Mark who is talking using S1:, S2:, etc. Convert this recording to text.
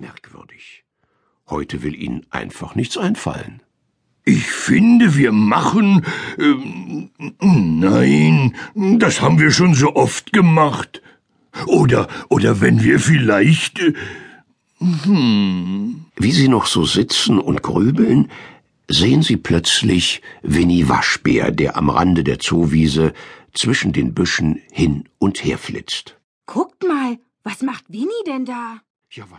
S1: Merkwürdig. Heute will Ihnen einfach nichts einfallen.
S2: Ich finde, wir machen. Ähm, nein, das haben wir schon so oft gemacht. Oder, oder wenn wir vielleicht. Äh,
S1: hm. Wie Sie noch so sitzen und grübeln, sehen Sie plötzlich Winnie Waschbär, der am Rande der Zoowiese zwischen den Büschen hin und her flitzt.
S3: Guckt mal, was macht Winnie denn da?
S1: Ja, was?